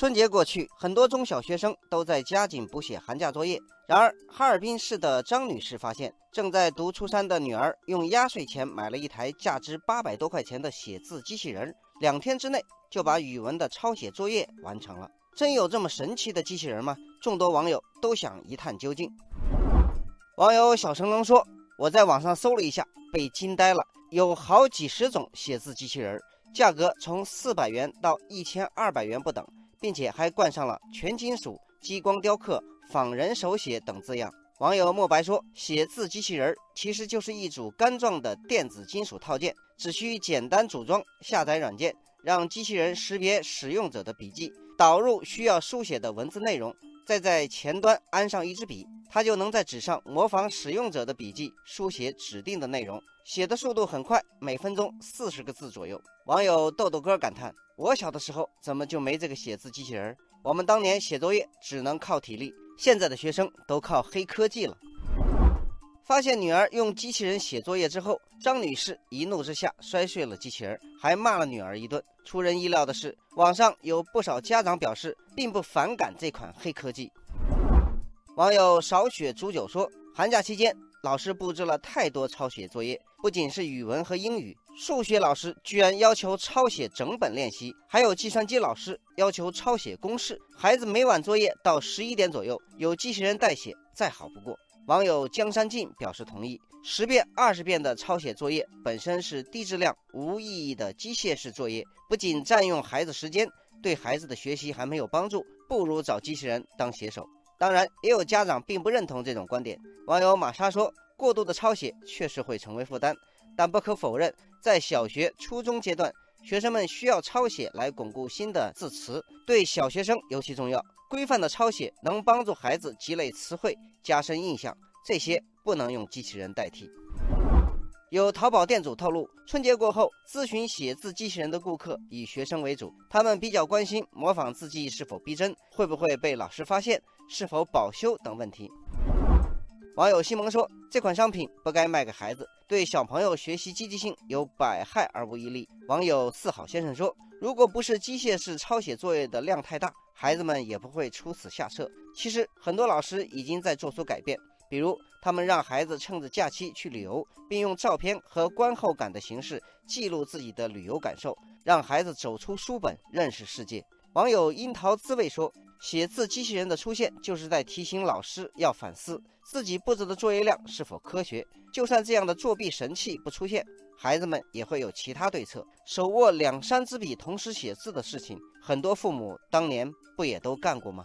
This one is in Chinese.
春节过去，很多中小学生都在加紧补写寒假作业。然而，哈尔滨市的张女士发现，正在读初三的女儿用压岁钱买了一台价值八百多块钱的写字机器人，两天之内就把语文的抄写作业完成了。真有这么神奇的机器人吗？众多网友都想一探究竟。网友小神龙说：“我在网上搜了一下，被惊呆了，有好几十种写字机器人，价格从四百元到一千二百元不等。”并且还冠上了全金属、激光雕刻、仿人手写等字样。网友墨白说：“写字机器人其实就是一组杆状的电子金属套件，只需简单组装、下载软件，让机器人识别使用者的笔记，导入需要书写的文字内容，再在前端安上一支笔，它就能在纸上模仿使用者的笔记，书写指定的内容，写的速度很快，每分钟四十个字左右。”网友豆豆哥感叹。我小的时候怎么就没这个写字机器人？我们当年写作业只能靠体力，现在的学生都靠黑科技了。发现女儿用机器人写作业之后，张女士一怒之下摔碎了机器人，还骂了女儿一顿。出人意料的是，网上有不少家长表示并不反感这款黑科技。网友少雪煮酒说，寒假期间。老师布置了太多抄写作业，不仅是语文和英语，数学老师居然要求抄写整本练习，还有计算机老师要求抄写公式。孩子每晚作业到十一点左右，有机器人代写再好不过。网友江山静表示同意，十遍、二十遍的抄写作业本身是低质量、无意义的机械式作业，不仅占用孩子时间，对孩子的学习还没有帮助，不如找机器人当写手。当然，也有家长并不认同这种观点。网友玛莎说：“过度的抄写确实会成为负担，但不可否认，在小学、初中阶段，学生们需要抄写来巩固新的字词，对小学生尤其重要。规范的抄写能帮助孩子积累词汇、加深印象，这些不能用机器人代替。”有淘宝店主透露，春节过后咨询写字机器人的顾客以学生为主，他们比较关心模仿字迹是否逼真，会不会被老师发现，是否保修等问题。网友西蒙说：“这款商品不该卖给孩子，对小朋友学习积极性有百害而无一利。”网友四好先生说：“如果不是机械式抄写作业的量太大，孩子们也不会出此下策。其实很多老师已经在做出改变。”比如，他们让孩子趁着假期去旅游，并用照片和观后感的形式记录自己的旅游感受，让孩子走出书本，认识世界。网友樱桃滋味说：“写字机器人的出现，就是在提醒老师要反思自己布置的作业量是否科学。就算这样的作弊神器不出现，孩子们也会有其他对策。手握两三支笔同时写字的事情，很多父母当年不也都干过吗？”